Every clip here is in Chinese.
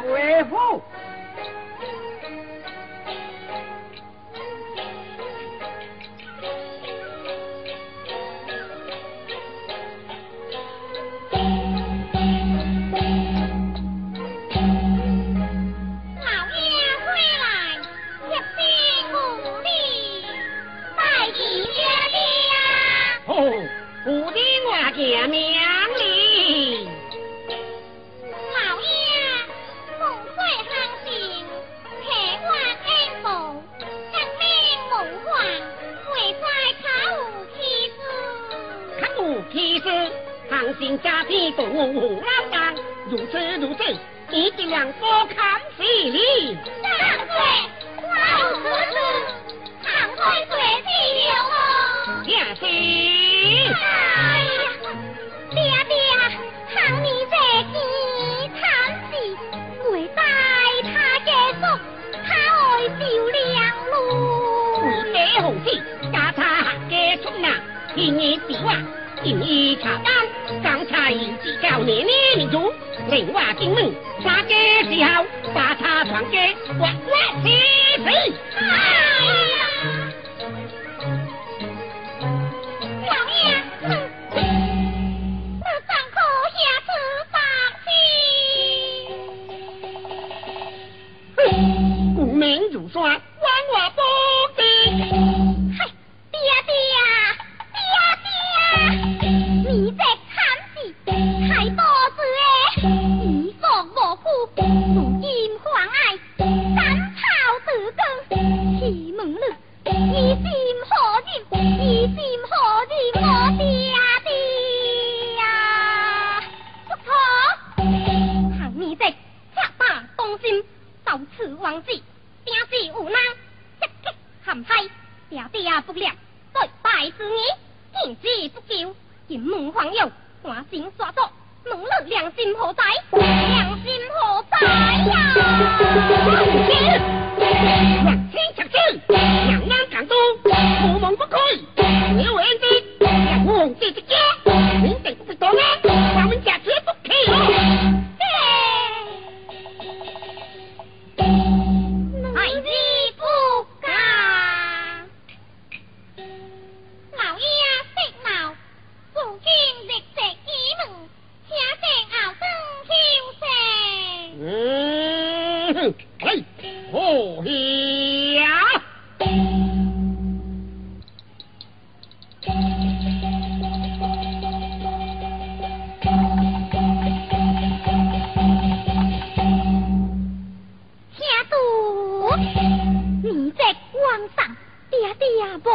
维护。到河撚如此如此，只知两多看死你。长辈，老夫人，行开最忌有爹爹，爹爹，你這地，砍死外帶他嘅叔，他愛漂亮咯。你幾紅事，加他嘅叔啊，偏你少啊，你插大元之交，你的民族？明华精明，打的时候把它传给我我气死。王爷，你不敌。定是有人色刻陷害，爹爹不念对拜之恩，见之不救，金门还用关心抓错，问了良心何在？良心何在呀？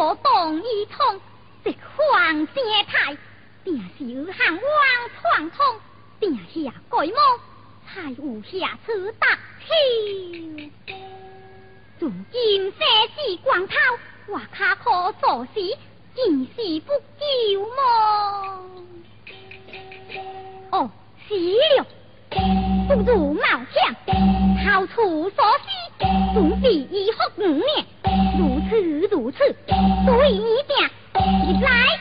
我一通，一匡正泰，定是余王创统，定下鬼魔，才有下处大消。如今世事光头，我卡可做事，今世不救忙。哦，死了，不如冒险，逃出所思，准备以后五年。如此如此，以你一点，来。